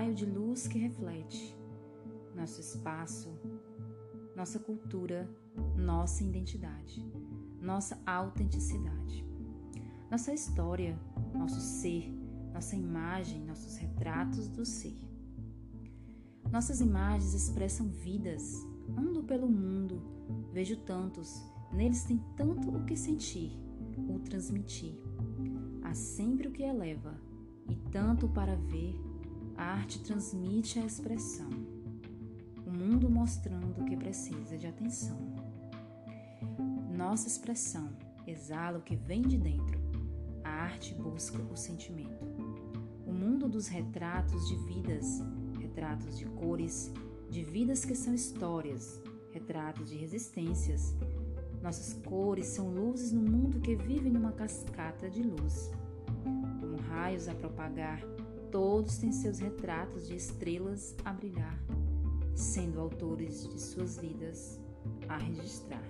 raio de luz que reflete nosso espaço, nossa cultura, nossa identidade, nossa autenticidade, nossa história, nosso ser, nossa imagem, nossos retratos do ser. Nossas imagens expressam vidas. Ando pelo mundo, vejo tantos, neles tem tanto o que sentir, ou transmitir. Há sempre o que eleva, e tanto para ver, a arte transmite a expressão. O mundo mostrando que precisa de atenção. Nossa expressão exala o que vem de dentro. A arte busca o sentimento. O mundo dos retratos de vidas retratos de cores, de vidas que são histórias, retratos de resistências. Nossas cores são luzes no mundo que vive numa cascata de luz. Como raios a propagar, todos têm seus retratos de estrelas a brilhar, sendo autores de suas vidas a registrar.